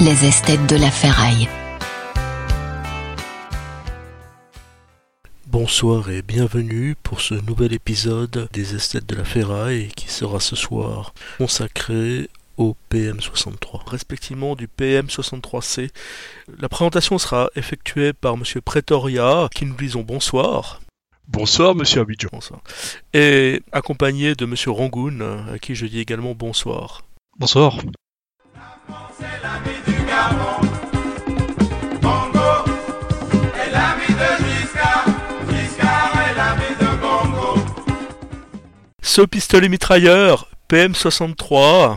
les esthètes de la ferraille. Bonsoir et bienvenue pour ce nouvel épisode des esthètes de la ferraille qui sera ce soir consacré au PM63, respectivement du PM63C. La présentation sera effectuée par Monsieur Pretoria, qui nous disons bonsoir. Bonsoir, monsieur Abidjan. Bonsoir. Et accompagné de Monsieur Rangoon, à qui je dis également bonsoir. Bonsoir. Ce pistolet mitrailleur PM63,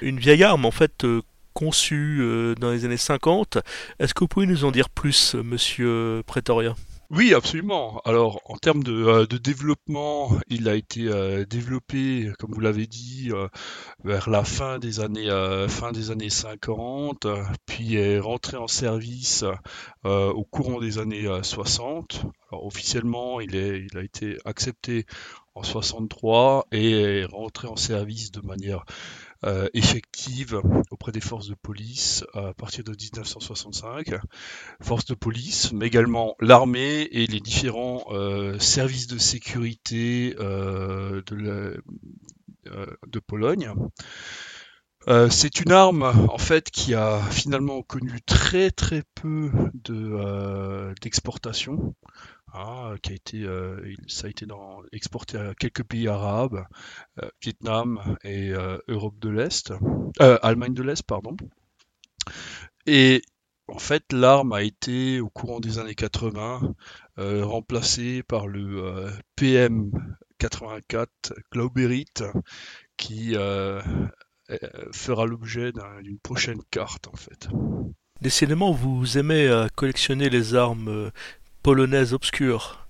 une vieille arme en fait euh, conçue euh, dans les années 50. Est-ce que vous pouvez nous en dire plus, monsieur Pretoria Oui, absolument. Alors, en termes de, euh, développement, il a été euh, développé, comme vous l'avez dit, euh, vers la fin des années fin des années 50, euh, puis est rentré en service au courant des années euh, 60. Alors, officiellement, il, est, il a été accepté en 63 et est rentré en service de manière euh, effective auprès des forces de police à partir de 1965. Forces de police, mais également l'armée et les différents euh, services de sécurité euh, de, la- euh, de Pologne. Euh, c'est une arme en fait qui a finalement connu très très peu de euh, d'exportation, qui a été euh, ça a été dans- exporté à quelques pays arabes, euh, Vietnam et euh, Europe de l'Est, Allemagne de l'Est pardon. Et en fait l'arme a été au courant des années 80 euh, remplacée par le euh, PM 84 Glauberit qui fera l'objet d'un- d'une prochaine carte en fait. Décidément, vous aimez collectionner les armes polonaises obscures.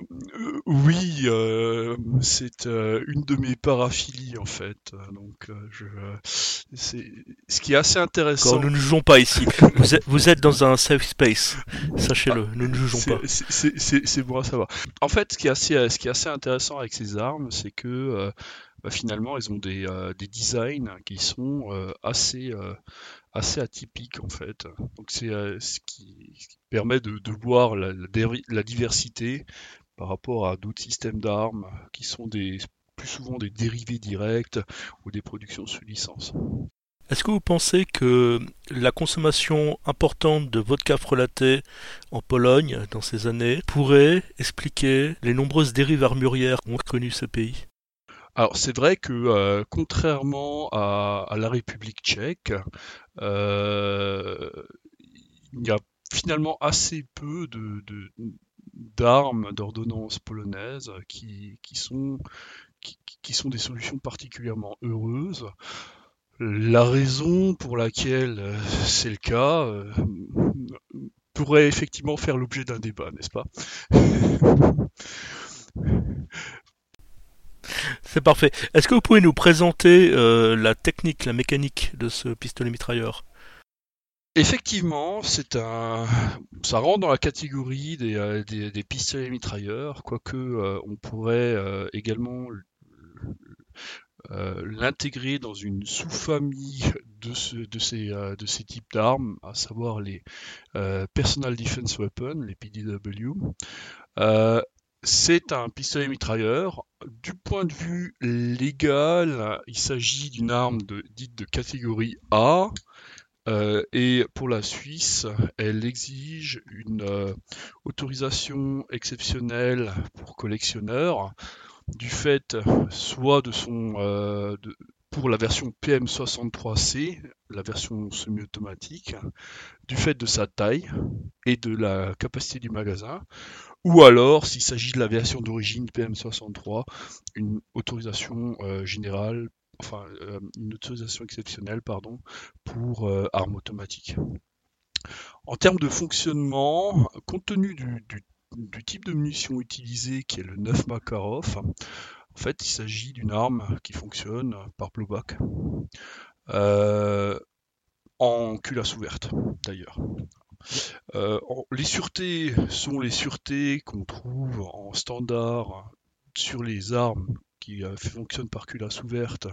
Euh, oui, euh, c'est euh, une de mes paraphilies en fait. Donc, je, c'est ce qui est assez intéressant. Quand nous ne jugeons pas ici. Vous êtes, vous êtes dans un safe space. Sachez-le, nous ne jugeons pas. c'est- C'est c'est- c'est bon à savoir. En fait, ce qui est assez, ce qui est assez intéressant avec ces armes, c'est que bah, finalement, ils ont des, euh, des designs qui sont euh, assez, euh, assez atypiques en fait. Donc, c'est ce qui, permet de, voir la, diversité par rapport à d'autres systèmes d'armes qui sont plus souvent des dérivés directs ou des productions sous licence. Est-ce que vous pensez que la consommation importante de vodka frelaté en Pologne dans ces années pourrait expliquer les nombreuses dérives armurières qu'ont connu ce pays? Alors c'est vrai que euh, contrairement à, la République tchèque, euh, il y a finalement assez peu de, d'armes, d'ordonnances polonaises qui, sont, qui, sont des solutions particulièrement heureuses. La raison pour laquelle euh, c'est le cas pourrait effectivement faire l'objet d'un débat, n'est-ce pas? C'est parfait. Est-ce que vous pouvez nous présenter euh, la technique, la mécanique de ce pistolet mitrailleur? Effectivement, c'est un, ça rentre dans la catégorie des, euh, pistolets mitrailleurs, quoique euh, on pourrait également l'intégrer dans une sous-famille de, ce, de, ces, de ces types d'armes, à savoir les Personal Defense Weapons, les PDW. C'est un pistolet mitrailleur. Du point de vue légal, il s'agit d'une arme dite de catégorie A. Euh, et pour la Suisse, elle exige une euh, autorisation exceptionnelle pour collectionneur du fait soit de son euh, pour la version PM63C, la version semi-automatique, du fait de sa taille et de la capacité du magasin, ou alors s'il s'agit de la version d'origine PM63, une autorisation euh, générale, enfin euh, une autorisation exceptionnelle, pardon, pour euh, armes automatiques. En termes de fonctionnement, compte tenu du, du- type de munition utilisée qui est le 9 Makarov, en fait il s'agit d'une arme qui fonctionne par blowback. En culasse ouverte d'ailleurs. Euh, les sûretés sont les sûretés qu'on trouve en standard sur les armes qui euh, fonctionnent par culasse ouverte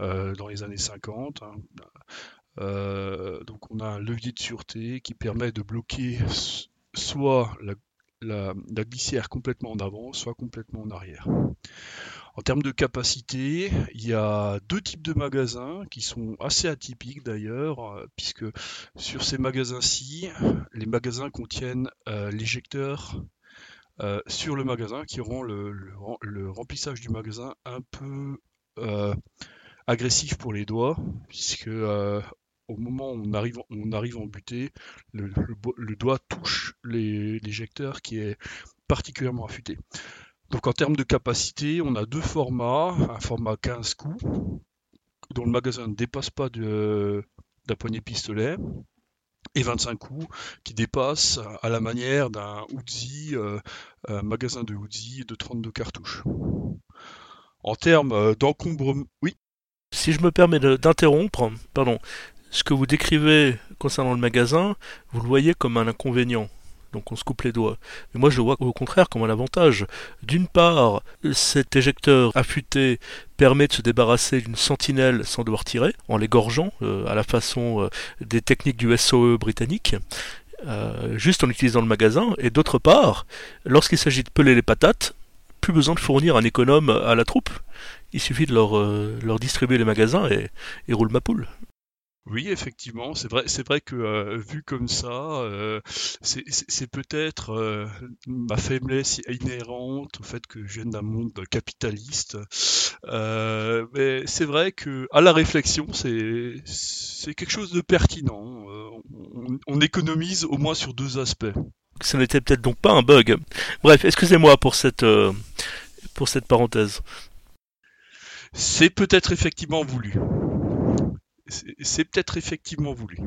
euh, dans les années 50. hein. donc on a un levier de sûreté qui permet de bloquer soit la, la, glissière complètement en avant, soit complètement en arrière. En termes de capacité, il y a deux types de magasins qui sont assez atypiques d'ailleurs, puisque sur ces magasins-ci, les magasins contiennent euh, l'éjecteur euh, sur le magasin qui rend le, remplissage du magasin un peu euh, agressif pour les doigts, puisque au moment où on arrive en butée, le, doigt touche l'éjecteur qui est particulièrement affûté. Donc en termes de capacité, on a deux formats, un format 15 coups, dont le magasin ne dépasse pas d'un poignet pistolet, et 25 coups qui dépasse à la manière d'un Uzi, euh, un magasin de Uzi de 32 cartouches. En termes euh, d'encombrement, oui? Si je me permets d'interrompre, pardon, ce que vous décrivez concernant le magasin, vous le voyez comme un inconvénient. Donc on se coupe les doigts. Mais moi je vois au contraire comme un avantage. D'une part, cet éjecteur affûté permet de se débarrasser d'une sentinelle sans devoir tirer, en l'égorgeant, euh, à la façon euh, des techniques du SOE britannique. Euh, juste en utilisant le magasin, et d'autre part, lorsqu'il s'agit de peler les patates, plus besoin de fournir un économe à la troupe. Il suffit de leur, distribuer les magasins et roule ma poule. Oui, effectivement, c'est vrai, c'est vrai que euh, vu comme ça, euh, c'est peut-être euh, ma faiblesse inhérente au fait que je viens d'un monde capitaliste. mais c'est vrai que à la réflexion, c'est c'est quelque chose de pertinent. On, on, économise au moins sur deux aspects. Ce n'était peut-être donc pas un bug. Bref, excusez-moi pour cette pour cette parenthèse. C'est peut-être effectivement voulu c'est peut-être effectivement voulu.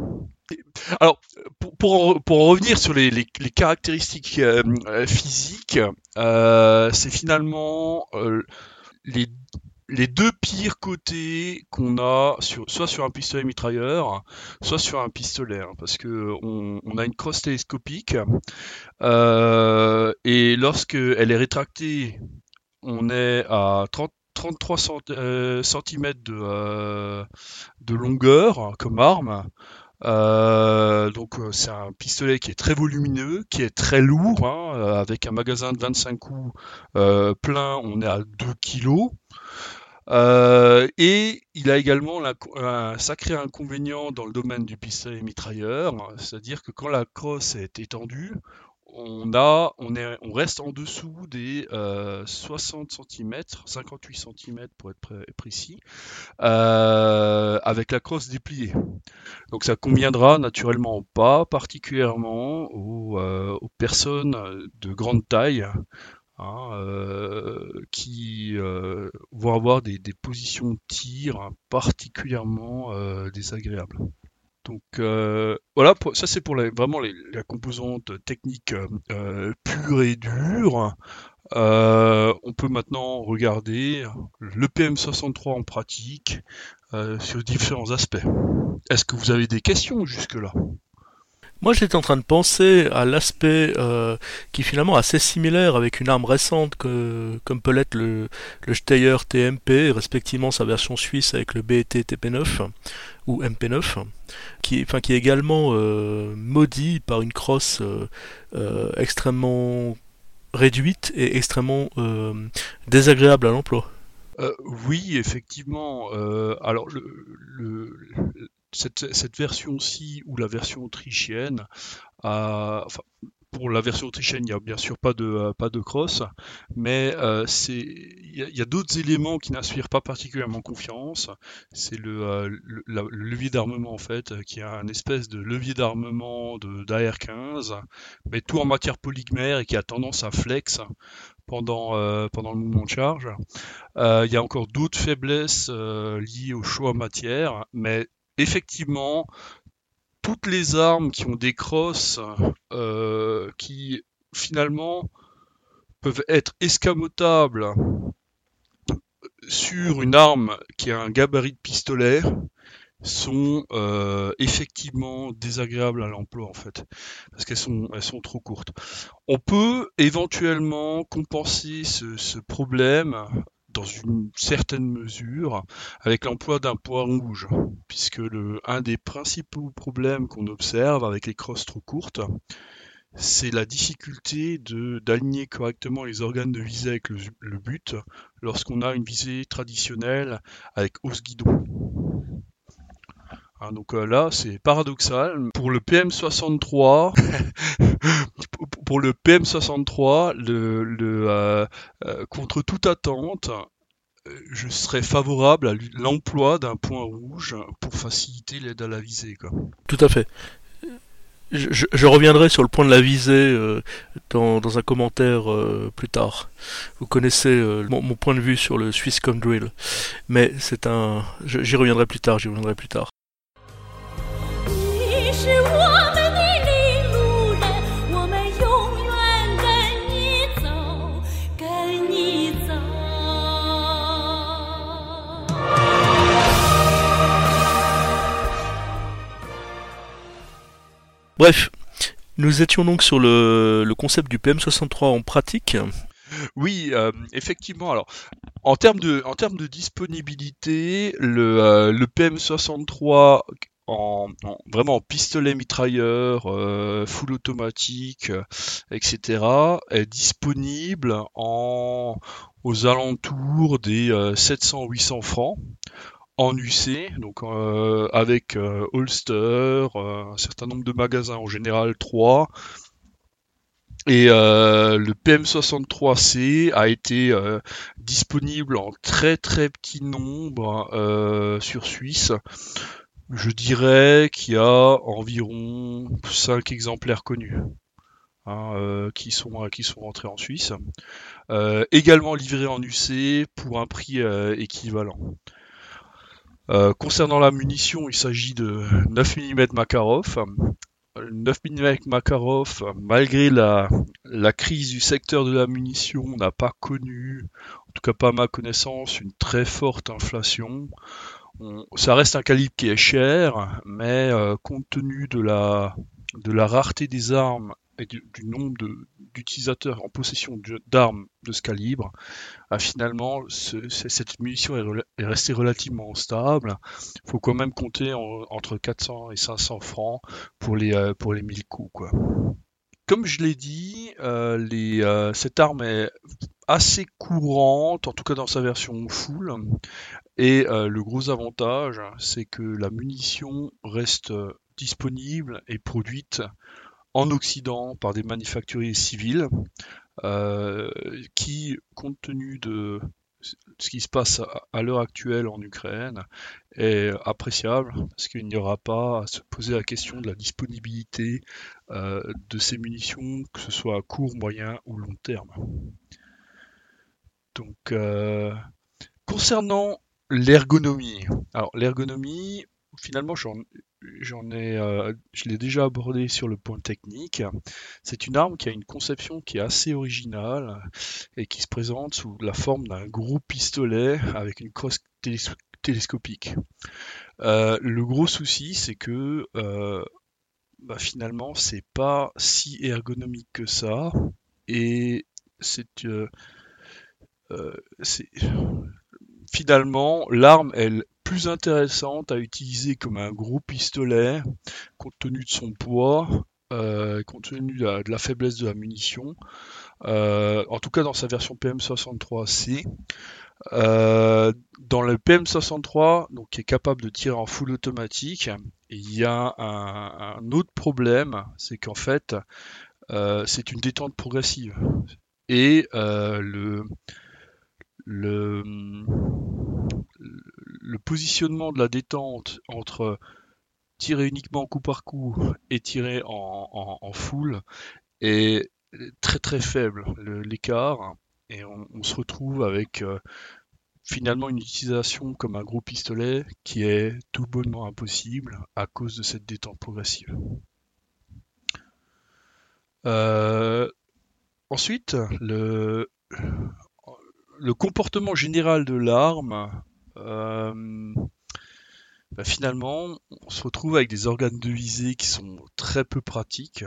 Alors, pour, pour, en revenir sur les, les, caractéristiques euh, euh, physiques, euh, c'est finalement les, les, deux pires côtés qu'on a sur, soit sur un pistolet mitrailleur, soit sur un pistolet, hein, parce que on, a une crosse télescopique et lorsque elle est rétractée, on est à 30 33 cm euh, de, de longueur comme arme. Euh, donc euh, c'est un pistolet qui est très volumineux, qui est très lourd, hein, avec un magasin de 25 coups plein, on est à 2 kg. et il a également un sacré inconvénient dans le domaine du pistolet mitrailleur, c'est-à-dire que quand la crosse est étendue, on, reste en dessous des 60 cm, 58 cm pour être précis, euh, avec la crosse dépliée. Donc ça conviendra naturellement pas particulièrement aux, euh, personnes de grande taille. Hein, euh, qui vont avoir des, des, positions de tir particulièrement désagréables. Donc euh, voilà, ça c'est pour vraiment la composante technique euh, pure et dure. Euh, on peut maintenant regarder le PM63 en pratique sur différents aspects. Est-ce que vous avez des questions jusque-là? Moi, j'étais en train de penser à l'aspect qui est finalement assez similaire avec une arme récente que, comme peut l'être le, le Steyr TMP, respectivement sa version suisse avec le BET TP9 ou MP9, qui, enfin, qui est également euh, maudit par une crosse euh, euh, extrêmement réduite et extrêmement désagréable à l'emploi. oui, effectivement. alors, le, cette, version-ci ou la version autrichienne a, enfin, pour la version autrichienne, il n'y a bien sûr pas de, euh, pas de cross, mais euh, il y a, d'autres éléments qui n'inspirent pas particulièrement confiance. C'est le, euh, levier d'armement en fait, qui est un espèce de levier d'armement d'AR-15, mais tout en matière polymère et qui a tendance à flex pendant, pendant le mouvement de charge. Il y a encore d'autres faiblesses liées au choix matière, mais effectivement, toutes les armes qui ont des crosses euh, qui finalement peuvent être escamotables sur une arme qui a un gabarit de pistolet sont euh, effectivement désagréables à l'emploi en fait parce qu'elles sont elles sont trop courtes. On peut éventuellement compenser ce, ce problème dans une certaine mesure avec l'emploi d'un point rouge, puisque le, un des principaux problèmes qu'on observe avec les crosses trop courtes, c'est la difficulté d'aligner correctement les organes de visée avec le, but lorsqu'on a une visée traditionnelle avec hausse guidon. Hein, donc euh, là, c'est paradoxal. Pour le PM63, pour le PM63, le, le euh, euh, contre toute attente, je serais favorable à l'emploi d'un point rouge pour faciliter l'aide à la visée. Quoi. Tout à fait. Je, reviendrai sur le point de la visée dans, un commentaire plus tard. Vous connaissez mon, mon, point de vue sur le Swisscom Drill, mais c'est un. J'y reviendrai plus tard. J'y reviendrai plus tard. Bref, nous étions donc sur le, concept du PM63 en pratique. Oui, euh, effectivement. Alors, en termes de, disponibilité, le, euh, le PM63 en, vraiment en pistolet mitrailleur, euh, full automatique, etc., est disponible aux alentours des 700-800 francs en UC, donc euh, avec euh, Holster, euh, un certain nombre de magasins, en général 3. Et le PM63C a été disponible en très très petit nombre sur Suisse. Je dirais qu'il y a environ 5 exemplaires connus. Hein, qui sont qui sont rentrés en Suisse, également livrés en UC pour un prix équivalent. Euh, concernant la munition, il s'agit de 9 mm Makarov. 9 mm Makarov, malgré la, crise du secteur de la munition, n'a pas connu, en tout cas pas à ma connaissance, une très forte inflation. ça reste un calibre qui est cher, mais euh, compte tenu de la rareté des armes et du, nombre d'utilisateurs en possession d'armes de ce calibre, ah, finalement, cette munition est, restée relativement stable. Il faut quand même compter entre 400 et 500 francs pour les, euh, pour les 1000 coups. Quoi. Comme je l'ai dit, euh, les, euh, cette arme est assez courante, en tout cas dans sa version full. Et le gros avantage, c'est que la munition reste disponible et produite en Occident par des manufacturiers civils euh, qui, compte tenu de ce qui se passe à, l'heure actuelle en Ukraine, est appréciable parce qu'il n'y aura pas à se poser la question de la disponibilité euh, de ces munitions, que ce soit à court, moyen ou long terme. Donc, euh, concernant l'ergonomie, alors l'ergonomie, finalement, euh, je l'ai déjà abordé sur le point technique. C'est une arme qui a une conception qui est assez originale et qui se présente sous la forme d'un gros pistolet avec une crosse télescopique. Euh, le gros souci, c'est que euh, bah, finalement, c'est pas si ergonomique que ça et c'est finalement l'arme elle plus intéressante à utiliser comme un gros pistolet, compte tenu de son poids, euh, compte tenu de la, faiblesse de la munition. Euh, en tout cas dans sa version PM63C. Euh, dans le PM63, donc qui est capable de tirer en full automatique, il y a un, autre problème, c'est qu'en fait, c'est une détente progressive. Et le, le, le positionnement de la détente entre tirer uniquement coup par coup et tirer en, full est très très faible l'écart et on, se retrouve avec euh, finalement une utilisation comme un gros pistolet qui est tout bonnement impossible à cause de cette détente progressive. Euh, ensuite, le, comportement général de l'arme bah, finalement, on se retrouve avec des organes de visée qui sont très peu pratiques.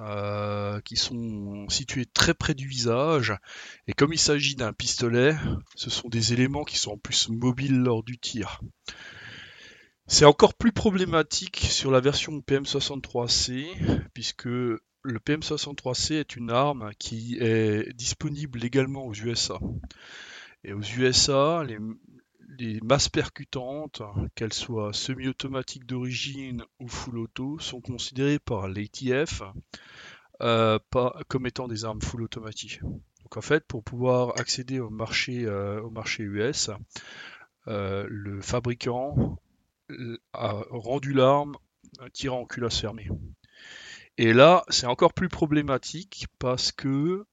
euh, qui sont situés très près du visage. Et comme il s'agit d'un pistolet, ce sont des éléments qui sont en plus mobiles lors du tir. C'est encore plus problématique sur la version PM63C, puisque le PM63C est une arme qui est disponible légalement aux USA. Et aux USA, les, les masses percutantes, qu'elles soient semi-automatiques d'origine ou full auto, sont considérées par l'ATF euh, comme étant des armes full automatiques. Donc en fait, pour pouvoir accéder au marché, euh, US, euh, le fabricant a rendu l'arme tirant en culasse fermée. Et là, c'est encore plus problématique parce que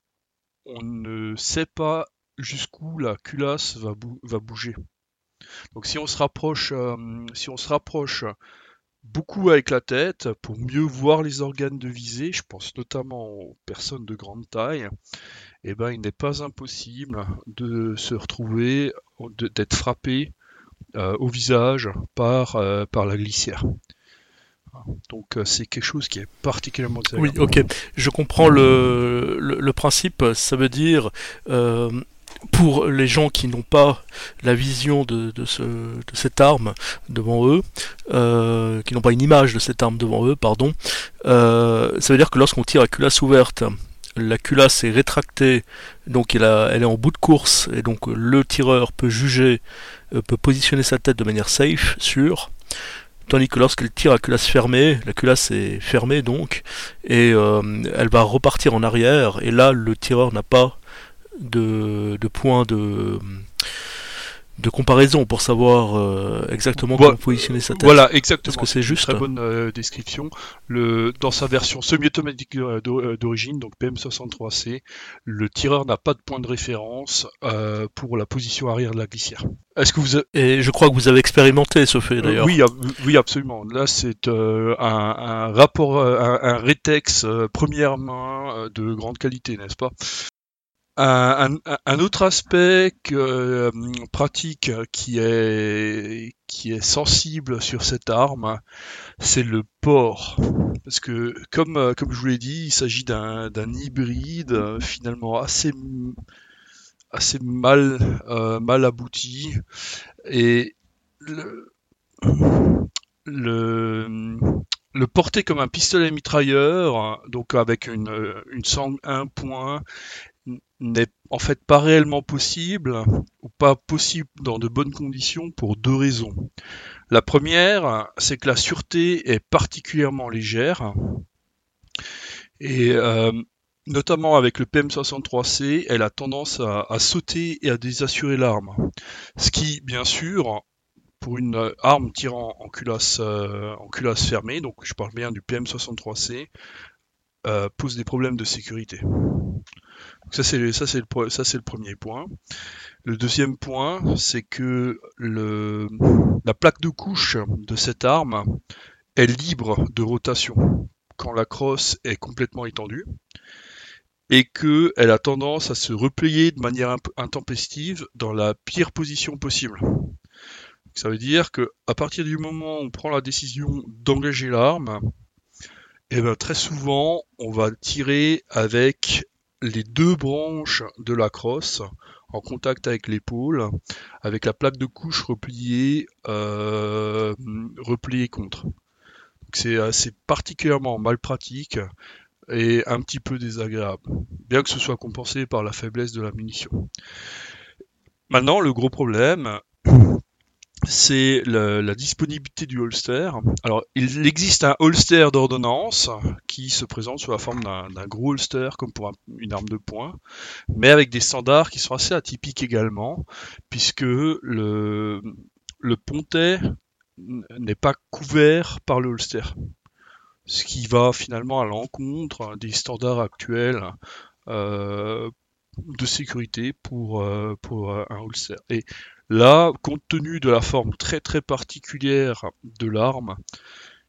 on ne sait pas jusqu'où la culasse va bouger. Donc si on se rapproche, euh, si on se rapproche beaucoup avec la tête pour mieux voir les organes de visée, je pense notamment aux personnes de grande taille, eh ben, il n'est pas impossible de se retrouver, d'être frappé euh, au visage par, euh, par la glissière. Donc c'est quelque chose qui est particulièrement Oui, ok. Je comprends le, le, principe. Ça veut dire pour les gens qui n'ont pas la vision de, ce, de, cette arme devant eux, euh, qui n'ont pas une image de cette arme devant eux, pardon, euh, ça veut dire que lorsqu'on tire à culasse ouverte, la culasse est rétractée, donc elle, elle, est en bout de course, et donc le tireur peut juger, euh, peut positionner sa tête de manière safe, sûre, tandis que lorsqu'elle tire à culasse fermée, la culasse est fermée donc, et elle va repartir en arrière, et là le tireur n'a pas de, de points de de comparaison pour savoir euh, exactement comment positionner sa tête. Voilà, exactement. que c'est juste Très bonne euh, description. Le, dans sa version semi-automatique euh, d'origine, donc PM63C, le tireur n'a pas de point de référence pour la position arrière de la glissière. Est-ce que vous Et je crois que vous avez expérimenté ce fait d'ailleurs. oui, oui, absolument. Là, c'est un, un, rapport, un, un rétex première main de grande qualité, n'est-ce pas? Un, autre aspect euh, pratique qui est, qui est sensible sur cette arme, c'est le port. Parce que, comme, euh, comme je vous l'ai dit, il s'agit d'un hybride euh, finalement assez, assez mal, abouti. Et le, le, le porter comme un pistolet mitrailleur, donc avec une, une sangle un point n'est en fait pas réellement possible ou pas possible dans de bonnes conditions pour deux raisons. La première, c'est que la sûreté est particulièrement légère et euh, notamment avec le PM63C, elle a tendance à, sauter et à désassurer l'arme. Ce qui, bien sûr, pour une arme tirant en culasse, euh, fermée, donc je parle bien du PM63C, euh, pose des problèmes de sécurité. Ça c'est ça c'est le premier point. Le deuxième point, c'est que la plaque de couche de cette arme est libre de rotation quand la crosse est complètement étendue et que elle a tendance à se replier de manière intempestive dans la pire position possible. Ça veut dire que à partir du moment où on prend la décision d'engager l'arme, eh ben, très souvent on va tirer avec les deux branches de la crosse en contact avec l'épaule, avec la plaque de couche repliée, euh, repliée contre. Euh, c'est particulièrement mal pratique et un petit peu désagréable, bien que ce soit compensé par la faiblesse de la munition. Maintenant, le gros problème, c'est la, disponibilité du holster. Alors, il existe un holster d'ordonnance qui se présente sous la forme d'un gros holster comme pour une arme de poing, mais avec des standards qui sont assez atypiques également, puisque le, pontet n'est pas couvert par le holster. Ce qui va finalement à l'encontre des standards actuels euh, de sécurité pour, euh, pour un holster. Là, compte tenu de la forme très très particulière de l'arme,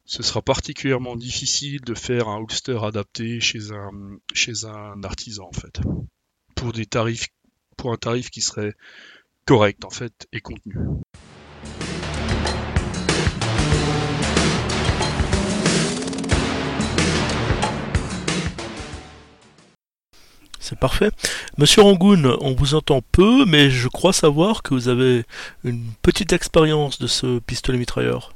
ce sera particulièrement difficile de faire un holster adapté chez un, chez un artisan en fait. Pour des tarifs pour un tarif qui serait correct en fait et contenu. C'est parfait. Monsieur Rangoon, on vous entend peu, mais je crois savoir que vous avez une petite expérience de ce pistolet mitrailleur.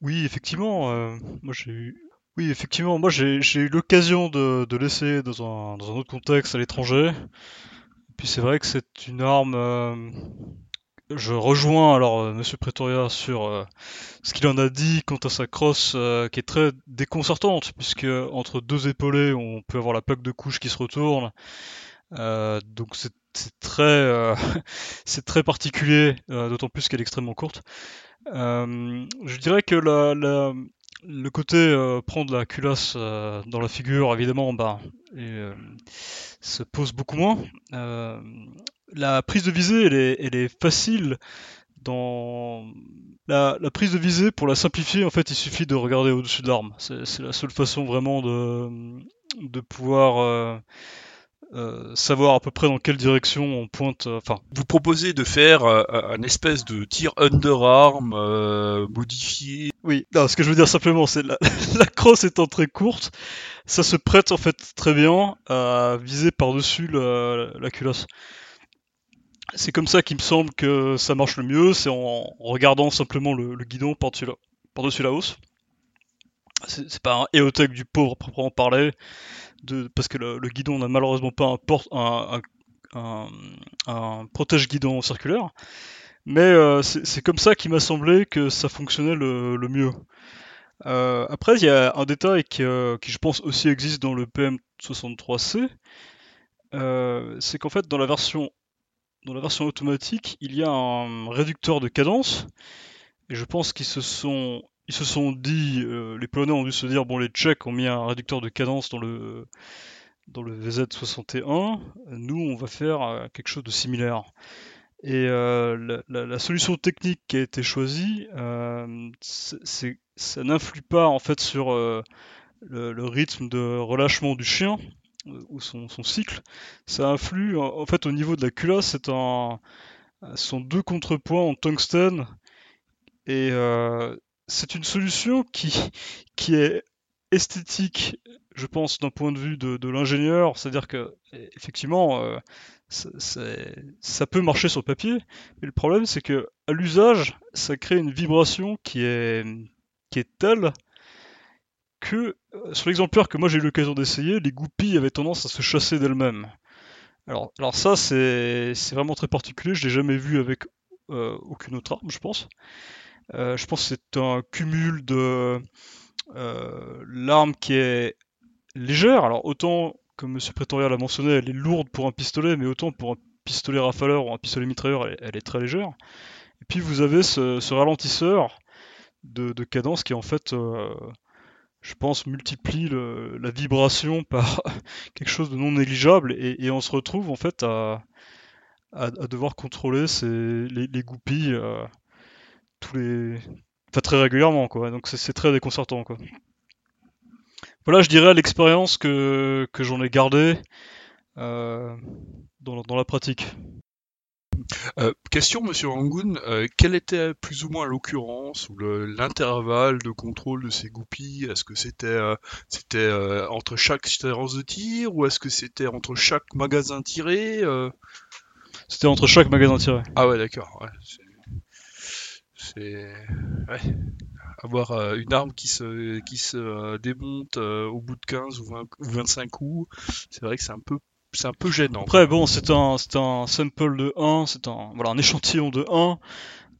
Oui, effectivement. euh, moi, j'ai eu. Oui, effectivement. Moi, j'ai eu l'occasion de, l'essayer dans un, dans un autre contexte à l'étranger. Puis c'est vrai que c'est une arme. euh, Je rejoins alors euh, Monsieur Pretoria sur euh, ce qu'il en a dit quant à sa crosse euh, qui est très déconcertante puisque entre deux épaulés on peut avoir la plaque de couche qui se retourne. Donc c'est très c'est très particulier, d'autant plus qu'elle est extrêmement courte. Je dirais que la, la- le côté prendre la culasse dans la figure, évidemment, bah, se pose beaucoup moins. La prise de visée, elle est, elle est facile dans la, la prise de visée. Pour la simplifier, en fait, il suffit de regarder au-dessus de l'arme. C'est la seule façon vraiment de, de pouvoir euh, euh, savoir à peu près dans quelle direction on pointe. euh, Enfin, Vous proposez de faire euh, un espèce de tir underarm modifié. Oui, non, ce que je veux dire simplement, c'est la, la crosse étant très courte, ça se prête en fait très bien à viser par-dessus la, la culasse. C'est comme ça qu'il me semble que ça marche le mieux, c'est en regardant simplement le, guidon par-dessus la, par-dessus la hausse. C'est pas un éotech du pauvre proprement parler, parce que le, guidon n'a malheureusement pas un, protège-guidon circulaire. Mais euh, c'est comme ça qu'il m'a semblé que ça fonctionnait le, mieux. Euh, après, il y a un détail qui, euh, qui, je pense, aussi existe dans le PM63C. euh, c'est qu'en fait, dans la version dans la version automatique, il y a un réducteur de cadence. Et je pense qu'ils se sont ils se sont dit, euh, les Polonais ont dû se dire, bon, les Tchèques ont mis un réducteur de cadence dans le dans le VZ61. Nous, on va faire euh, quelque chose de similaire. Et euh, la, solution technique qui a été choisie, ça n'influe pas en fait sur le, rythme de relâchement du chien ou son, cycle. Ça influe en, fait au niveau de la culasse. C'est un, sont deux contrepoints en tungstène et euh, c'est une solution qui qui est esthétique, je pense, d'un point de vue de, l'ingénieur. C'est-à-dire que effectivement. euh, ça, peut marcher sur papier, mais le problème c'est que à l'usage, ça crée une vibration qui est, qui est telle que euh, sur l'exemplaire que moi j'ai eu l'occasion d'essayer, les goupilles avaient tendance à se chasser d'elles-mêmes. Alors, ça c'est vraiment très particulier, je l'ai jamais vu avec euh, aucune autre arme, je pense. Euh, je pense que c'est un cumul de l'arme qui est légère, alors autant comme M. Pretoria l'a mentionné, elle est lourde pour un pistolet, mais autant pour un pistolet rafaleur ou un pistolet mitrailleur, elle, est très légère. Et puis vous avez ce, ralentisseur de, de cadence qui en fait, je pense, multiplie la vibration par quelque chose de non négligeable, et, on se retrouve en fait à, à, devoir contrôler les, les goupilles euh, tous les, très régulièrement, quoi. Donc c'est c'est très déconcertant, quoi. Voilà, je dirais l'expérience que, que j'en ai gardée euh, dans, dans la pratique. Euh, question, Monsieur Rangoon, euh, quelle était plus ou moins l'occurrence ou le- l'intervalle de contrôle de ces goupilles Est-ce que c'était euh, c'était entre chaque séance de tir ou est-ce que c'était entre chaque magasin tiré C'était entre chaque magasin tiré. Ah ouais, d'accord. Ouais, c'est ouais. avoir une arme qui se qui se démonte au bout de 15 ou, 20 ou 25 coups, c'est vrai que c'est un peu c'est un peu gênant. Après, bon, c'est un, c'est un sample de 1, c'est un, voilà, un échantillon de 1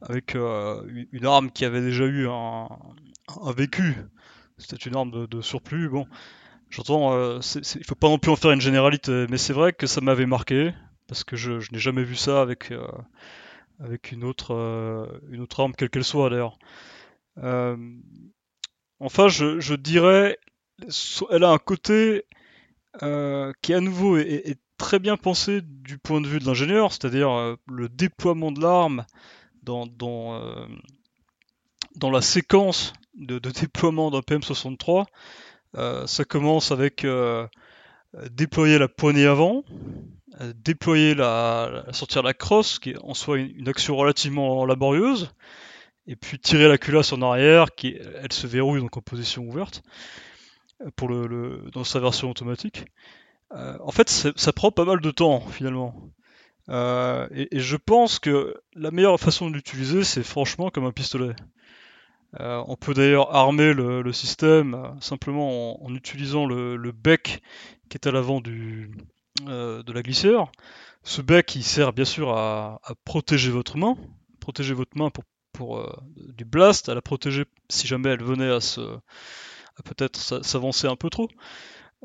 avec euh, une- arme qui avait déjà eu un, un vécu. C'était une arme de, de surplus. Bon, j'entends, euh, il faut pas non plus en faire une généralité, mais c'est vrai que ça m'avait marqué parce que je, je n'ai jamais vu ça avec euh, avec une autre une autre arme quelle qu'elle soit d'ailleurs. Enfin, je, je dirais, elle a un côté euh, qui à nouveau est, très bien pensé du point de vue de l'ingénieur, c'est-à-dire euh, le déploiement de l'arme dans, dans, euh, dans la séquence de, déploiement d'un PM63. Euh, ça commence avec déployer la poignée avant, déployer la, la- sortir la crosse, qui est en soi une, une action relativement laborieuse, et puis tirer la culasse en arrière, qui elle se verrouille donc en position ouverte pour le, dans sa version automatique. Euh, en fait, ça prend pas mal de temps finalement. Euh, et, je pense que la meilleure façon de l'utiliser, c'est franchement comme un pistolet. Euh, on peut d'ailleurs armer le, système simplement en, utilisant le, bec qui est à l'avant du, de la glissière. Ce bec, il sert bien sûr à, protéger votre main, protéger votre main pour, pour du blast, à la protéger si jamais elle venait à se à peut-être s'avancer un peu trop.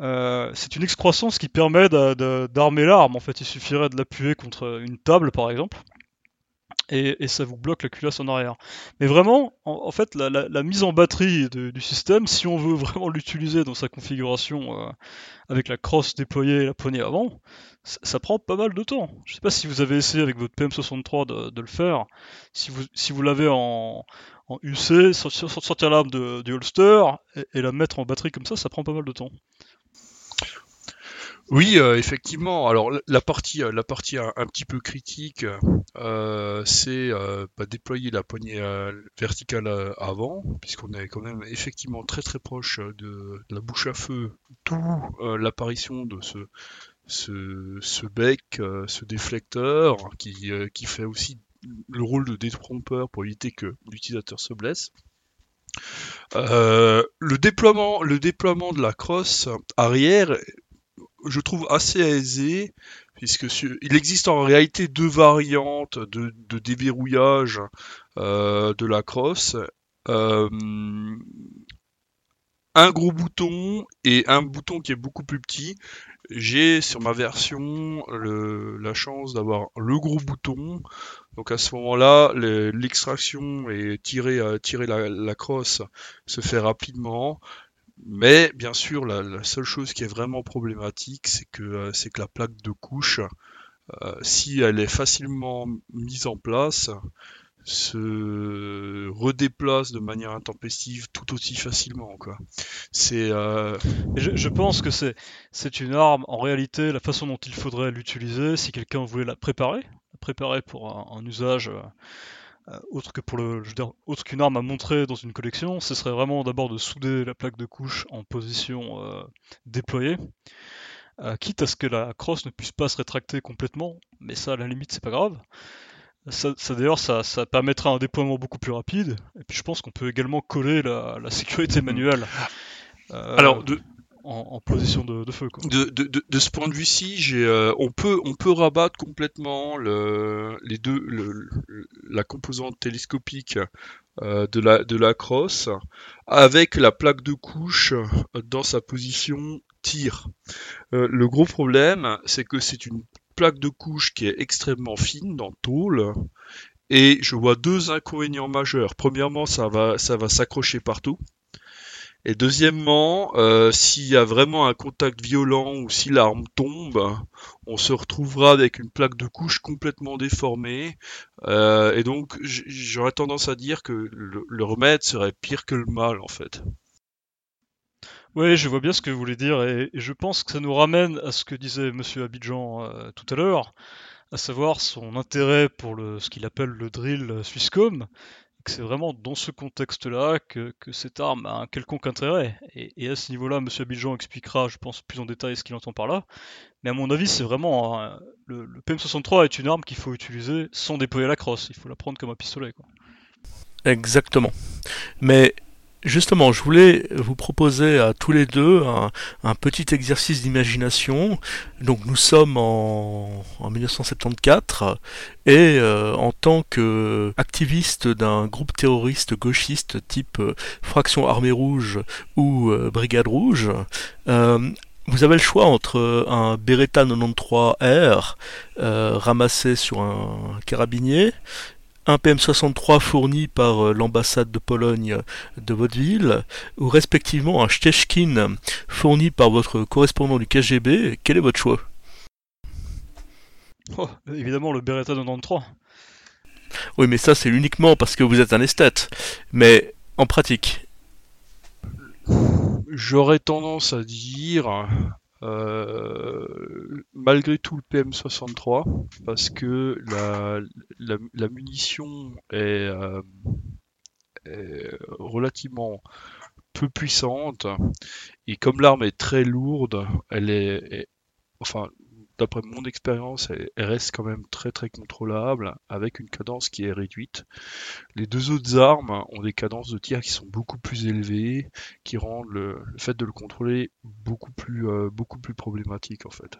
Euh, c'est une excroissance qui permet d'armer l'arme. En fait, il suffirait de l'appuyer contre une table, par exemple, et, ça vous bloque la culasse en arrière. Mais vraiment, en, fait, la, mise en batterie du système, si on veut vraiment l'utiliser dans sa configuration euh, avec la crosse déployée et la poignée avant, ça, prend pas mal de temps. Je sais pas si vous avez essayé avec votre PM63 de, le faire. Si vous l'avez en, UC, sortir, l'arme du holster et la mettre en batterie comme ça, ça prend pas mal de temps. Oui, euh, effectivement. Alors la partie, euh, la partie un, petit peu critique, euh, c'est bah, déployer la poignée verticale avant, puisqu'on est quand même effectivement très très proche de, la bouche à feu, tout l'apparition de ce, bec, ce déflecteur, qui fait aussi le rôle de détrompeur pour éviter que l'utilisateur se blesse. le déploiement, le déploiement de la crosse arrière je trouve assez aisé, puisque il existe en réalité deux variantes de, déverrouillage euh, de la crosse. Euh, un gros bouton et un bouton qui est beaucoup plus petit. J'ai sur ma version la chance d'avoir le gros bouton. Donc à ce moment-là, l'extraction et tirer, tirer la, crosse se fait rapidement. Mais bien sûr, la, seule chose qui est vraiment problématique, c'est que, euh, que la plaque de couche, euh, si elle est facilement mise en place, se redéplace de manière intempestive tout aussi facilement. Quoi. C'est, euh, je, pense que c'est, c'est une arme, en réalité, la façon dont il faudrait l'utiliser, si quelqu'un voulait la préparer, la préparer pour un usage euh, autre que pour le, autre qu'une arme à montrer dans une collection, ce serait vraiment d'abord de souder la plaque de couche en position euh, déployée, euh, quitte à ce que la crosse ne puisse pas se rétracter complètement, mais ça à la limite c'est pas grave. Ça, d'ailleurs ça, ça, permettra un déploiement beaucoup plus rapide, et puis je pense qu'on peut également coller la, la sécurité hmm. manuelle. Alors de, en, position de, feu. De, ce point de vue-ci, euh, on, peut, on peut rabattre complètement le, les deux, la composante télescopique euh, de, la, de la crosse avec la plaque de couche dans sa position tir. Euh, le gros problème, c'est que c'est une plaque de couche qui est extrêmement fine dans tôle et je vois deux inconvénients majeurs. Premièrement, ça va, ça va s'accrocher partout. Et deuxièmement, euh, s'il y a vraiment un contact violent ou si l'arme tombe, on se retrouvera avec une plaque de couche complètement déformée. Euh, et donc, j'aurais tendance à dire que le, remède serait pire que le mal, en fait. Oui, je vois bien ce que vous voulez dire, et, je pense que ça nous ramène à ce que disait Monsieur Abidjan euh, tout à l'heure, à savoir son intérêt pour ce qu'il appelle le drill Swisscom, c'est vraiment dans ce contexte-là que, cette arme a un quelconque intérêt. Et, à ce niveau-là, M. Abidjan expliquera, je pense, plus en détail ce qu'il entend par là. Mais à mon avis, c'est vraiment. le, PM63 est une arme qu'il faut utiliser sans déployer la crosse. Il faut la prendre comme un pistolet. Exactement. Mais Justement, je voulais vous proposer à tous les deux un, petit exercice d'imagination. Donc nous sommes en, 1974 et euh, en tant qu'activiste d'un groupe terroriste gauchiste type euh, Fraction Armée Rouge ou euh, Brigade Rouge, vous avez le choix entre un Beretta 93R ramassé sur un carabinier un PM63 fourni par euh, l'ambassade de Pologne de votre ville, ou respectivement un Stechkin fourni par votre correspondant du KGB, quel est votre choix? Oh, Évidemment le Beretta 93. Oui, mais ça c'est uniquement parce que vous êtes un esthète. Mais en pratique J'aurais tendance à dire euh, malgré tout le PM63, parce que la, munition euh, est, relativement peu puissante, et comme l'arme est très lourde, elle est, enfin, d'après mon expérience, elle, reste quand même très très contrôlable avec une cadence qui est réduite. Les deux autres armes ont des cadences de tir qui sont beaucoup plus élevées, qui rendent le, fait de le contrôler beaucoup plus euh, beaucoup plus problématique en fait.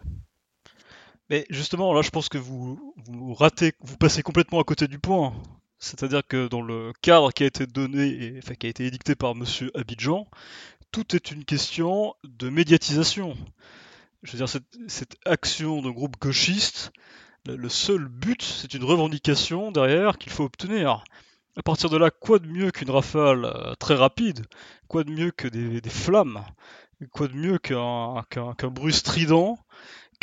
Mais justement, là, je pense que vous, vous ratez, vous passez complètement à côté du point. C'est-à-dire que dans le cadre qui a été donné, enfin, qui a été édicté par Monsieur Abidjan, tout est une question de médiatisation. Je veux dire, cette, action de groupe gauchiste, le seul but, c'est une revendication derrière qu'il faut obtenir. À partir de là, quoi de mieux qu'une rafale euh, très rapide? Quoi de mieux que des, flammes? Quoi de mieux qu'un bruit strident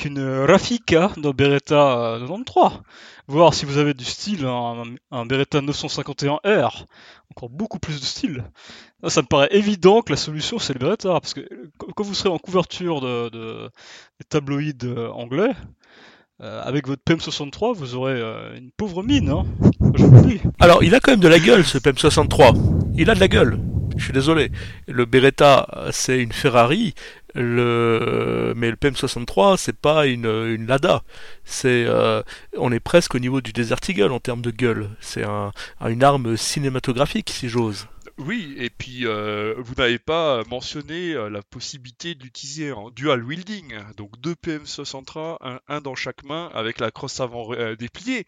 Qu'une Rafika de Beretta euh, 93 Voir si vous avez du style, un, Beretta 951R, encore beaucoup plus de style. Ça me paraît évident que la solution c'est le Beretta, parce que quand vous serez en couverture de, de- des tabloïds euh, anglais, euh, avec votre PM63, vous aurez euh, une pauvre mine, hein. Alors, il a quand même de la gueule, ce PM63. Il a de la gueule. Je suis désolé. Le Beretta, c'est une Ferrari. Le... Mais le PM63, c'est pas une, une Lada. C'est, euh, on est presque au niveau du Desert Eagle en termes de gueule. C'est un, une arme cinématographique, si j'ose. Oui, et puis euh, vous n'avez pas mentionné euh, la possibilité de l'utiliser en dual wielding, donc deux PM63, un, un dans chaque main avec la crosse avant euh, dépliée.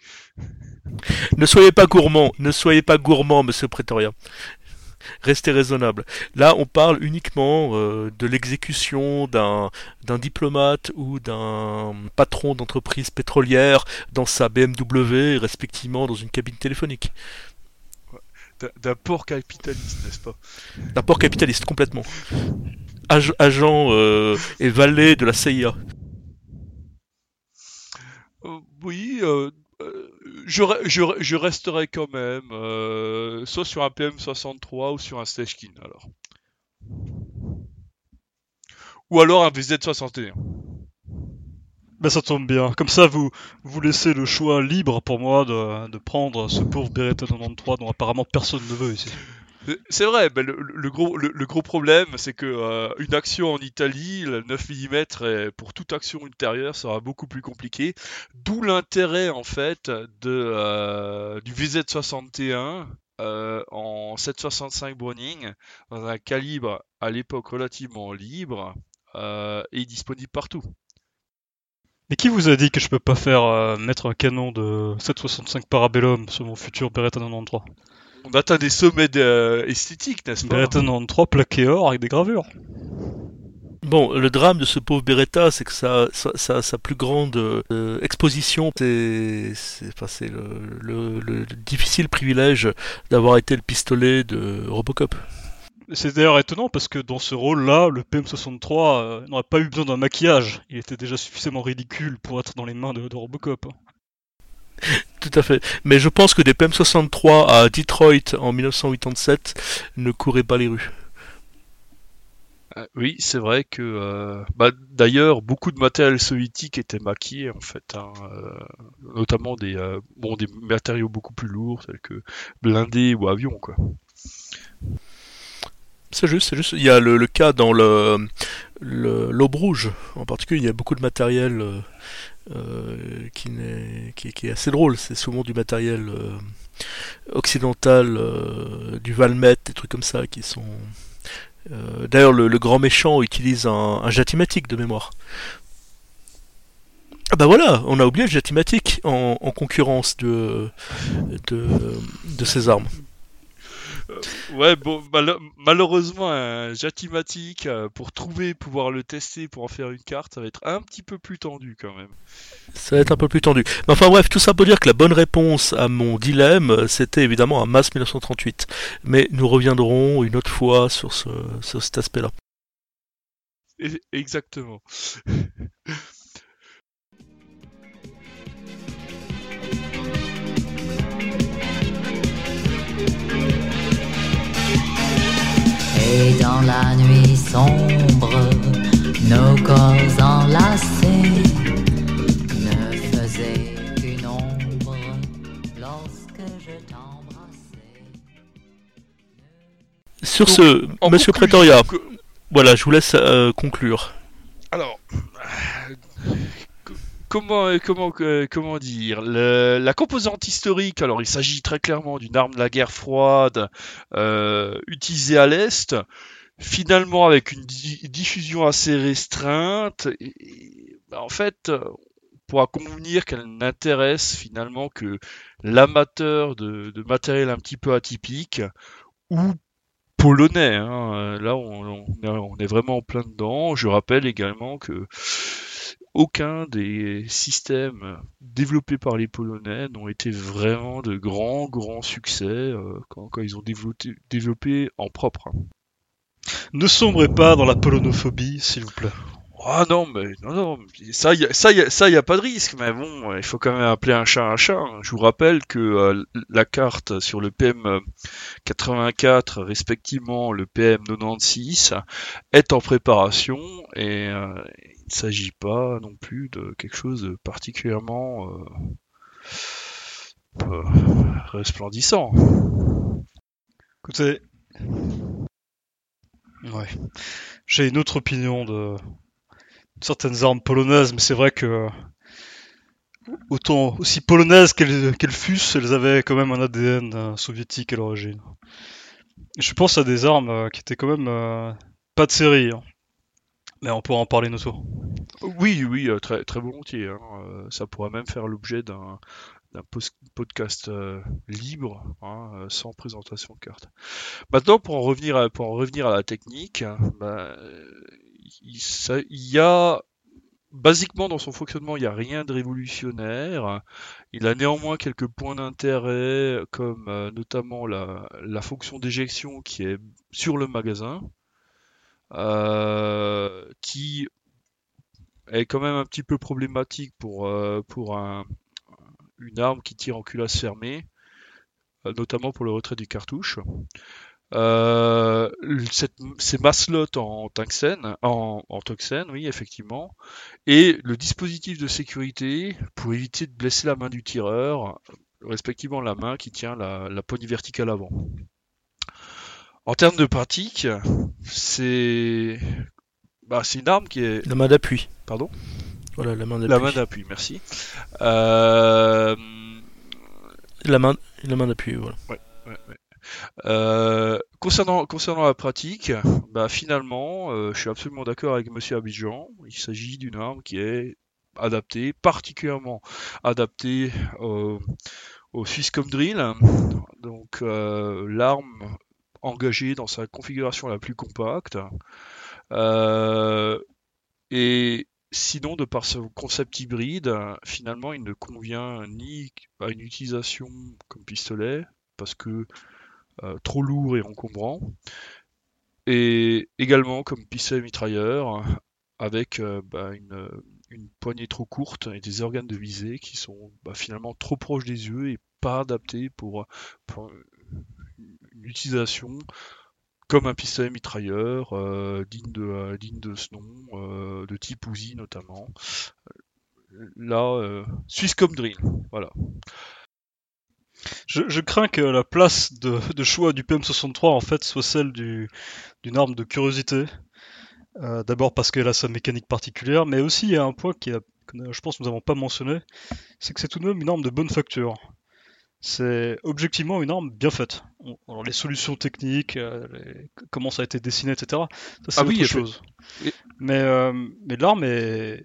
Ne soyez pas gourmand, ne soyez pas gourmand, monsieur Pretoria. Restez raisonnable. Là, on parle uniquement euh, de l'exécution d'un d'un diplomate ou d'un patron d'entreprise pétrolière dans sa BMW, respectivement dans une cabine téléphonique. D'un- D'un port capitaliste, n'est-ce pas? D'un port capitaliste, complètement. Ag- agent euh, et valet de la CIA. Euh, Oui, je, re- je, re- je resterai quand même euh, soit sur un PM63 ou sur un Stechkin alors. Ou alors un VZ61. Ben ça tombe bien. Comme ça, vous vous laissez le choix libre pour moi de, de prendre ce pauvre Beretta 93 dont apparemment personne ne veut ici. C'est- C'est vrai, ben, le, gros, problème, c'est que euh, une action en Italie, le 9 mm, pour toute action ultérieure, sera beaucoup plus compliqué. D'où l'intérêt, en fait, de, euh, du VZ61 euh, en 765 Browning, dans un calibre à l'époque relativement libre euh, et disponible partout. Mais qui vous a dit que je peux pas faire euh, mettre un canon de 765 Parabellum sur mon futur Beretta 93 On atteint des sommets de- esthétiques, n'est-ce pas? Beretta 93 plaqué or avec des gravures. Bon, le drame de ce pauvre Beretta, c'est que sa, sa, sa, sa plus grande euh, exposition, c'est c'est- enfin, c'est le, le, le difficile privilège d'avoir été le pistolet de Robocop. C'est d'ailleurs étonnant parce que dans ce rôle-là, le PM63 euh, n'aurait pas eu besoin d'un maquillage. Il était déjà suffisamment ridicule pour être dans les mains de, de Robocop. Tout à fait. Mais je pense que des PM63 à Detroit en 1987 ne couraient pas les rues. Euh, Oui, c'est vrai que euh, bah, d'ailleurs beaucoup de matériel soviétique était maquillé en fait, hein, euh, notamment des euh, bon des matériaux beaucoup plus lourds tels que blindés ou avions quoi. C'est juste, c'est juste. Il y a le, le cas dans le le- l'aube rouge, en particulier. Il y a beaucoup de matériel euh, qui, n'est- qui, est assez drôle. C'est souvent du matériel euh, occidental, euh, du Valmet, des trucs comme ça qui sont. D'ailleurs, le, grand méchant utilise un, un jatimatique de mémoire. Ah bah voilà, on a oublié le jatimatique en, en concurrence de, de ces armes. Ouais, bon, mal- malheureusement un jatimatique euh, pour trouver, pouvoir le tester, pour en faire une carte, ça va être un petit peu plus tendu quand même. Ça va être un peu plus tendu. Mais enfin bref, tout ça pour dire que la bonne réponse à mon dilemme, euh, c'était évidemment un MAS 1938. Mais nous reviendrons une autre fois sur, ce, sur cet aspect-là. Exactement. Et dans la nuit sombre, nos corps enlacés ne faisaient qu'une ombre lorsque je t'embrassais. Sur Donc, ce, En Monsieur conclusion, Pretoria, que- voilà, je vous laisse euh, conclure. Alors, comment, euh, euh, comment dire La composante historique, alors il s'agit très clairement d'une arme de la guerre froide euh, utilisée à l'Est, finalement avec une di- diffusion assez restreinte. En fait, on pourra convenir qu'elle n'intéresse finalement que l'amateur de, matériel un petit peu atypique ou polonais. hein. Là, on, on est vraiment en plein dedans. Je rappelle également que aucun des systèmes développés par les Polonais n'ont été vraiment de grands, grands succès euh, quand, ils ont développé, développé en propre. hein. Ne sombrez pas dans la polonophobie, s'il vous plaît. Ah non, mais non, non, ça, y a, ça, y a, ça, y a pas de risque, mais bon, euh, il faut quand même appeler un chat un chat. hein. Je vous rappelle que euh, la carte sur le PM euh, 84, respectivement le PM 96, est en préparation et euh, il ne s'agit pas non plus de quelque chose de particulièrement euh, euh, resplendissant. Écoutez, ouais, j'ai une autre opinion de certaines armes polonaises, mais c'est vrai que autant aussi polonaises qu'elles fussent, elles avaient quand même un ADN euh, soviétique à l'origine. Je pense à des armes euh, qui étaient quand même euh, pas de série, hein. mais on pourra en parler autre fois. Oui, oui, euh, très, volontiers. hein. Euh, Ça pourrait même faire l'objet d'un podcast euh, libre, hein, euh, sans présentation de carte. Maintenant, pour en revenir à, la technique, bah, euh, il, y a basiquement dans son fonctionnement, il n'y a rien de révolutionnaire. Il a néanmoins quelques points d'intérêt, comme euh, notamment la, fonction d'éjection qui est sur le magasin, euh, qui est quand même un petit peu problématique pour, euh, une arme qui tire en culasse fermée, notamment pour le retrait des cartouches. Euh, cette, ces maslots en tungstène, en, en oui, effectivement, et le dispositif de sécurité pour éviter de blesser la main du tireur, respectivement la main qui tient la, la poignée verticale avant. En termes de pratique, c'est bah, c'est une arme qui est La main d'appui. Pardon? Voilà, la main d'appui. la main d'appui, merci. Euh, La main, la main d'appui, voilà. ouais. Euh, concernant, la pratique, bah finalement, euh, je suis absolument d'accord avec Monsieur Abidjan. Il s'agit d'une arme qui est adaptée, particulièrement adaptée au, Swisscom Drill, donc euh, l'arme engagée dans sa configuration la plus compacte. Et sinon, de par ce concept hybride, finalement, il ne convient ni à une utilisation comme pistolet, parce que trop lourd et encombrant, et également comme pistolet mitrailleur, avec euh, bah, une, poignée trop courte et des organes de visée qui sont bah, finalement trop proches des yeux et pas adaptés pour, une utilisation comme un pistolet mitrailleur, euh, digne, de, euh, ce nom, euh, de type Uzi notamment. Là, euh, Swisscom Drill, voilà. Je, crains que la place de, choix du PM63 en fait soit celle du- d'une arme de curiosité. Euh, D'abord parce qu'elle a sa mécanique particulière, mais aussi il y a un point que je pense que nous n'avons pas mentionné, c'est que c'est tout de même une arme de bonne facture. C'est objectivement une arme bien faite. Alors les solutions techniques, euh, les- comment ça a été dessiné, etc. Ça c'est Ah autre chose. et- Mais, euh, mais l'arme est,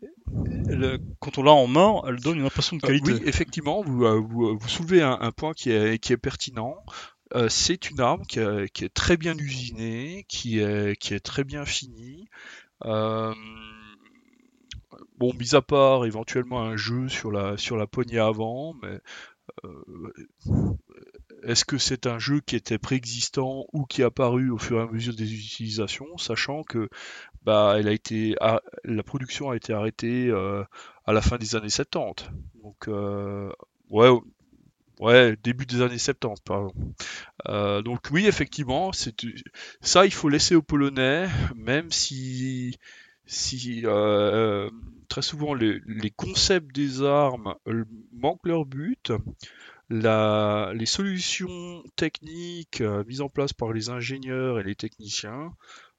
quand on l'a en main, elle donne une impression de Euh, qualité. oui, effectivement, vous, euh, vous, vous soulevez un, un point qui est, qui est pertinent. C'est une arme qui est, qui est très bien usinée, qui est, qui est très bien finie. Bon, mis à part éventuellement un jeu sur la, sur la poignée avant, mais est-ce que c'est un jeu qui était préexistant ou qui est apparu au fur et à mesure des utilisations, sachant que bah, la production a été arrêtée euh, à la fin des années 70. Donc, euh, ouais, début des années 70, pardon. Euh, donc oui, effectivement, ça, il faut laisser aux Polonais, même si, si euh, très souvent les, les concepts des armes euh, manquent leur but. La, les solutions techniques euh, mises en place par les ingénieurs et les techniciens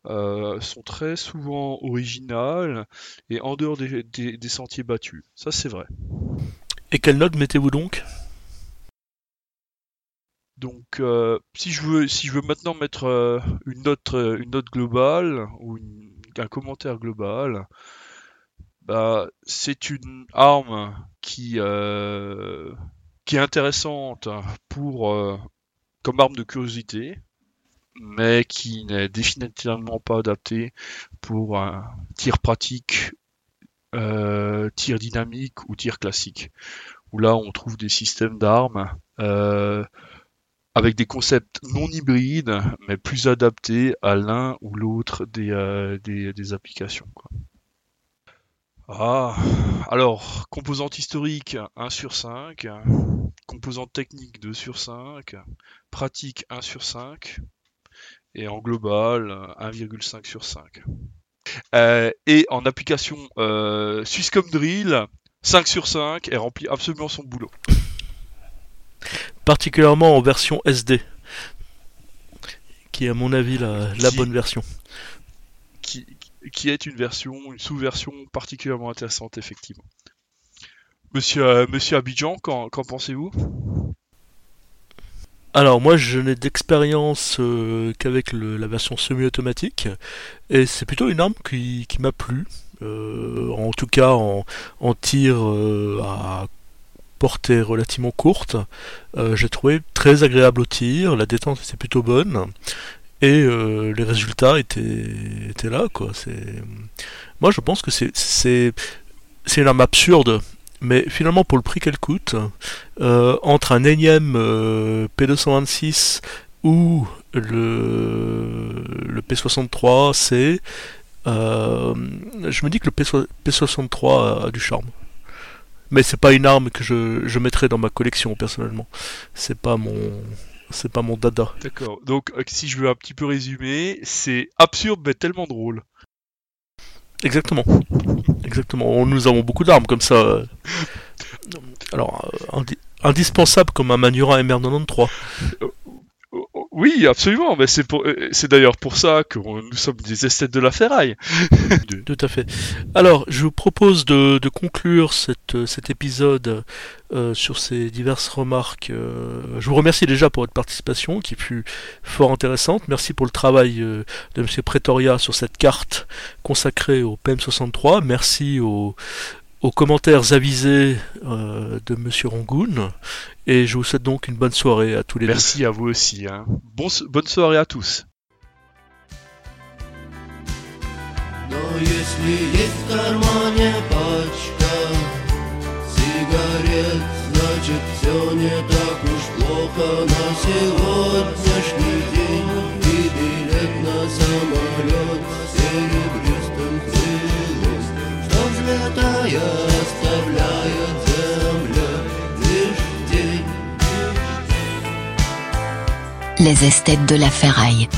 euh, sont très souvent originales et en dehors des, des- des sentiers battus. Ça, c'est vrai. Et quelle note mettez-vous donc? Donc, euh, si je veux, si je veux maintenant mettre euh, une note, euh, une note globale ou une- un commentaire global, bah, c'est une arme qui, euh, qui est intéressante pour, euh, comme arme de curiosité, mais qui n'est définitivement pas adaptée pour un tir pratique, euh, tir dynamique ou tir classique. Où là, on trouve des systèmes d'armes. Avec des concepts non hybrides, mais plus adaptés à l'un ou l'autre des, euh, applications. Ah, alors, composante historique 1 sur 5, composante technique 2 sur 5, pratique 1 sur 5, et en global 1,5 sur 5. Euh, et en application euh, Swisscom Drill, 5 sur 5, et remplit absolument son boulot. Particulièrement en version SD, qui est à mon avis la, la Qui- bonne version. qui, qui est une version, une sous-version particulièrement intéressante, effectivement. Monsieur, euh, Monsieur Abidjan, qu'en pensez-vous? Alors moi je n'ai d'expérience euh, qu'avec la version semi-automatique et c'est plutôt une arme qui, qui m'a plu. Euh, en tout cas en, en tir euh, à portée relativement courte. Euh, J'ai trouvé très agréable au tir, la détente était plutôt bonne et euh, les résultats étaient, étaient là quoi. Moi je pense que c'est c'est une arme absurde mais finalement pour le prix qu'elle coûte euh, entre un énième euh, P226 ou le, le P63C, euh, je me dis que le P, P63 a, a du charme. Mais c'est pas une arme que je, je mettrais dans ma collection personnellement. C'est pas mon c'est pas mon dada. D'accord. Donc, euh, si je veux un petit peu résumer, c'est absurde mais tellement drôle. Exactement. Exactement. Nous avons beaucoup d'armes comme ça. Alors, euh, indi- indispensable comme un Manura MR93. Oui, absolument. Mais c'est pour, euh, c'est d'ailleurs pour ça que nous sommes des esthètes de la ferraille. Tout à fait. Alors, je vous propose de, de conclure cette, cet épisode euh, sur ces diverses remarques. Euh, je vous remercie déjà pour votre participation, qui fut fort intéressante. Merci pour le travail euh, de M. Pretoria sur cette carte consacrée au PM63. Merci aux, aux commentaires avisés euh, de M. Rangoon. Et je vous souhaite donc une bonne soirée à tous les deux. Merci à vous aussi. Hein. Bon, bonne soirée à tous. Но если есть в кармане пачка сигарет, значит все не так уж плохо на сегодняшний день. И билет на самолет серебристым крылом, что взлетая оставляет земля лишь тень. Les esthètes de la ferraille.